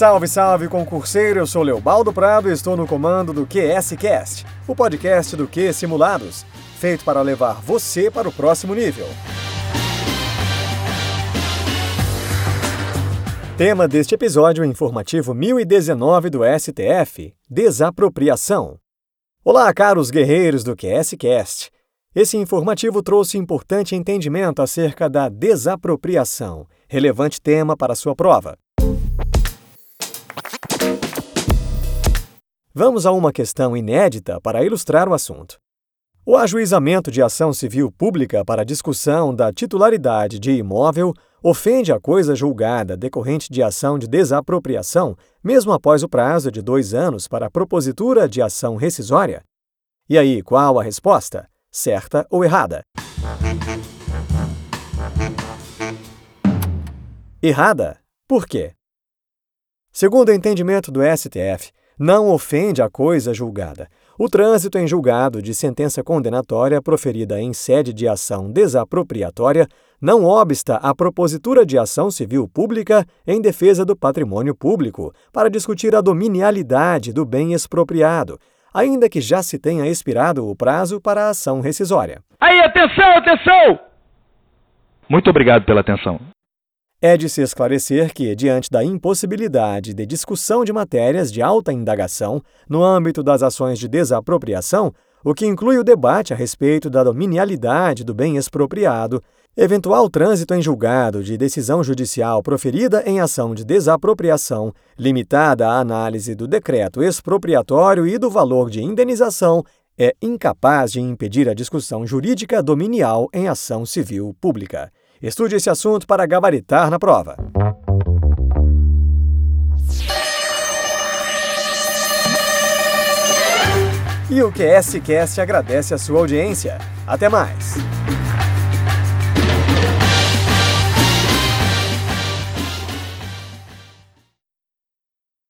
Salve, salve, concurseiro! Eu sou Leobaldo Prado e estou no comando do QSCast, o podcast do Q Simulados, feito para levar você para o próximo nível. Tema deste episódio informativo 1019 do STF: Desapropriação. Olá, caros guerreiros do QSCast. Esse informativo trouxe importante entendimento acerca da desapropriação, relevante tema para sua prova. Vamos a uma questão inédita para ilustrar o assunto. O ajuizamento de ação civil pública para discussão da titularidade de imóvel ofende a coisa julgada decorrente de ação de desapropriação, mesmo após o prazo de dois anos para a propositura de ação rescisória? E aí, qual a resposta? Certa ou errada? Errada. Por quê? Segundo o entendimento do STF, não ofende a coisa julgada. O trânsito em julgado de sentença condenatória proferida em sede de ação desapropriatória não obsta a propositura de ação civil pública em defesa do patrimônio público para discutir a dominialidade do bem expropriado, ainda que já se tenha expirado o prazo para a ação rescisória. Aí, atenção, atenção! Muito obrigado pela atenção. É de se esclarecer que, diante da impossibilidade de discussão de matérias de alta indagação no âmbito das ações de desapropriação, o que inclui o debate a respeito da dominialidade do bem expropriado, eventual trânsito em julgado de decisão judicial proferida em ação de desapropriação, limitada à análise do decreto expropriatório e do valor de indenização, é incapaz de impedir a discussão jurídica dominial em ação civil pública. Estude esse assunto para gabaritar na prova. E o QSCast agradece a sua audiência. Até mais!